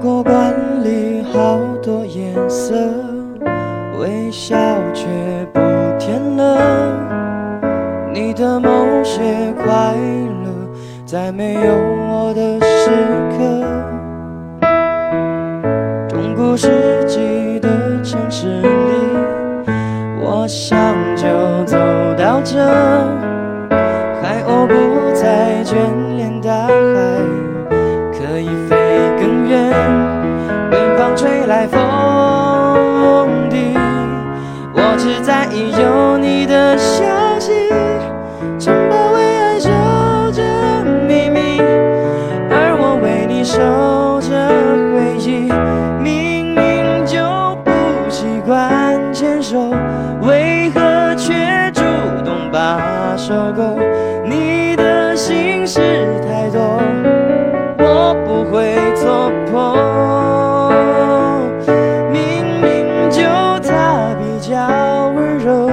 过罐里好多颜色微笑却不甜了。你的某些快乐在没有我的时刻。中古世纪的城市里我想就走到这在风里，我只在意有你的消息。城堡为爱守着秘密，而我为你守着回忆。明明就不习惯牵手，为何却主动把手勾？好温柔